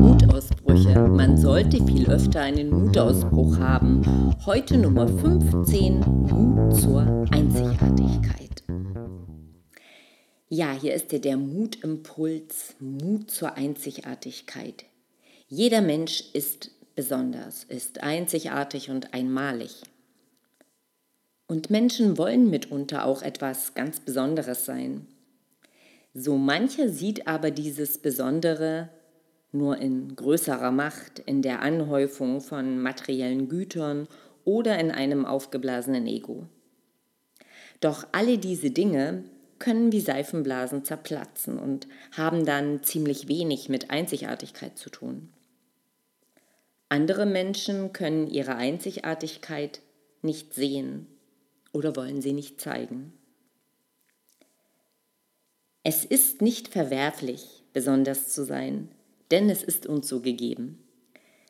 Mutausbrüche. Man sollte viel öfter einen Mutausbruch haben. Heute Nummer 15. Mut zur Einzigartigkeit. Ja, hier ist der Mutimpuls, Mut zur Einzigartigkeit. Jeder Mensch ist besonders, ist einzigartig und einmalig. Und Menschen wollen mitunter auch etwas ganz Besonderes sein. So mancher sieht aber dieses Besondere nur in größerer Macht, in der Anhäufung von materiellen Gütern oder in einem aufgeblasenen Ego. Doch alle diese Dinge können wie Seifenblasen zerplatzen und haben dann ziemlich wenig mit Einzigartigkeit zu tun. Andere Menschen können ihre Einzigartigkeit nicht sehen oder wollen sie nicht zeigen. Es ist nicht verwerflich, besonders zu sein, denn es ist uns so gegeben.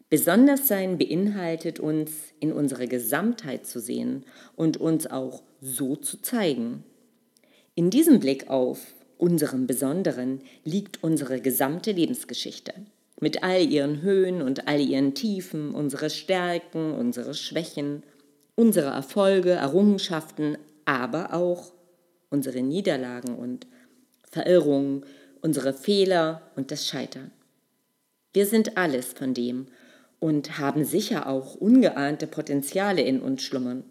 Besonders sein beinhaltet uns, in unsere Gesamtheit zu sehen und uns auch so zu zeigen. In diesem Blick auf unserem Besonderen liegt unsere gesamte Lebensgeschichte. Mit all ihren Höhen und all ihren Tiefen, unsere Stärken, unsere Schwächen, unsere Erfolge, Errungenschaften, aber auch unsere Niederlagen und Verirrungen, unsere Fehler und das Scheitern. Wir sind alles von dem und haben sicher auch ungeahnte Potenziale in uns schlummern.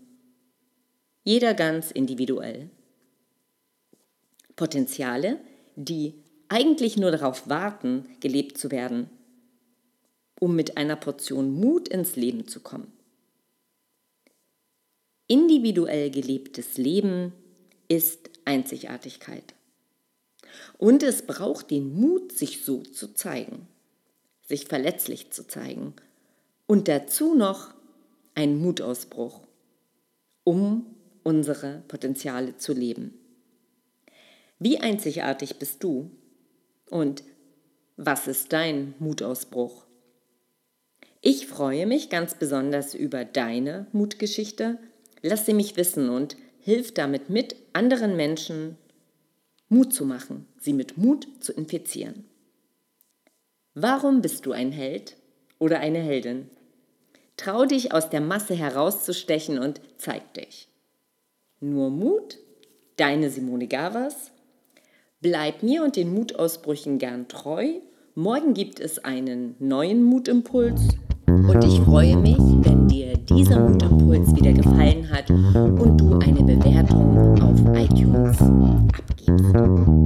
Jeder ganz individuell. Potenziale, die eigentlich nur darauf warten, gelebt zu werden, um mit einer Portion Mut ins Leben zu kommen. Individuell gelebtes Leben ist Einzigartigkeit. Und es braucht den Mut, sich so zu zeigen, sich verletzlich zu zeigen und dazu noch einen Mutausbruch, um unsere Potenziale zu leben. Wie einzigartig bist du und was ist dein Mutausbruch? Ich freue mich ganz besonders über deine Mutgeschichte. Lass sie mich wissen und hilf damit mit, anderen Menschen Mut zu machen, sie mit Mut zu infizieren. Warum bist du ein Held oder eine Heldin? Trau dich aus der Masse herauszustechen und zeig dich. Nur Mut, deine Simone Gavas. Bleib mir und den Mutausbrüchen gern treu. Morgen gibt es einen neuen Mutimpuls und ich freue mich, wenn dir dieser Mutimpuls wieder gefallen hat und du eine Bewertung auf iTunes abgibst.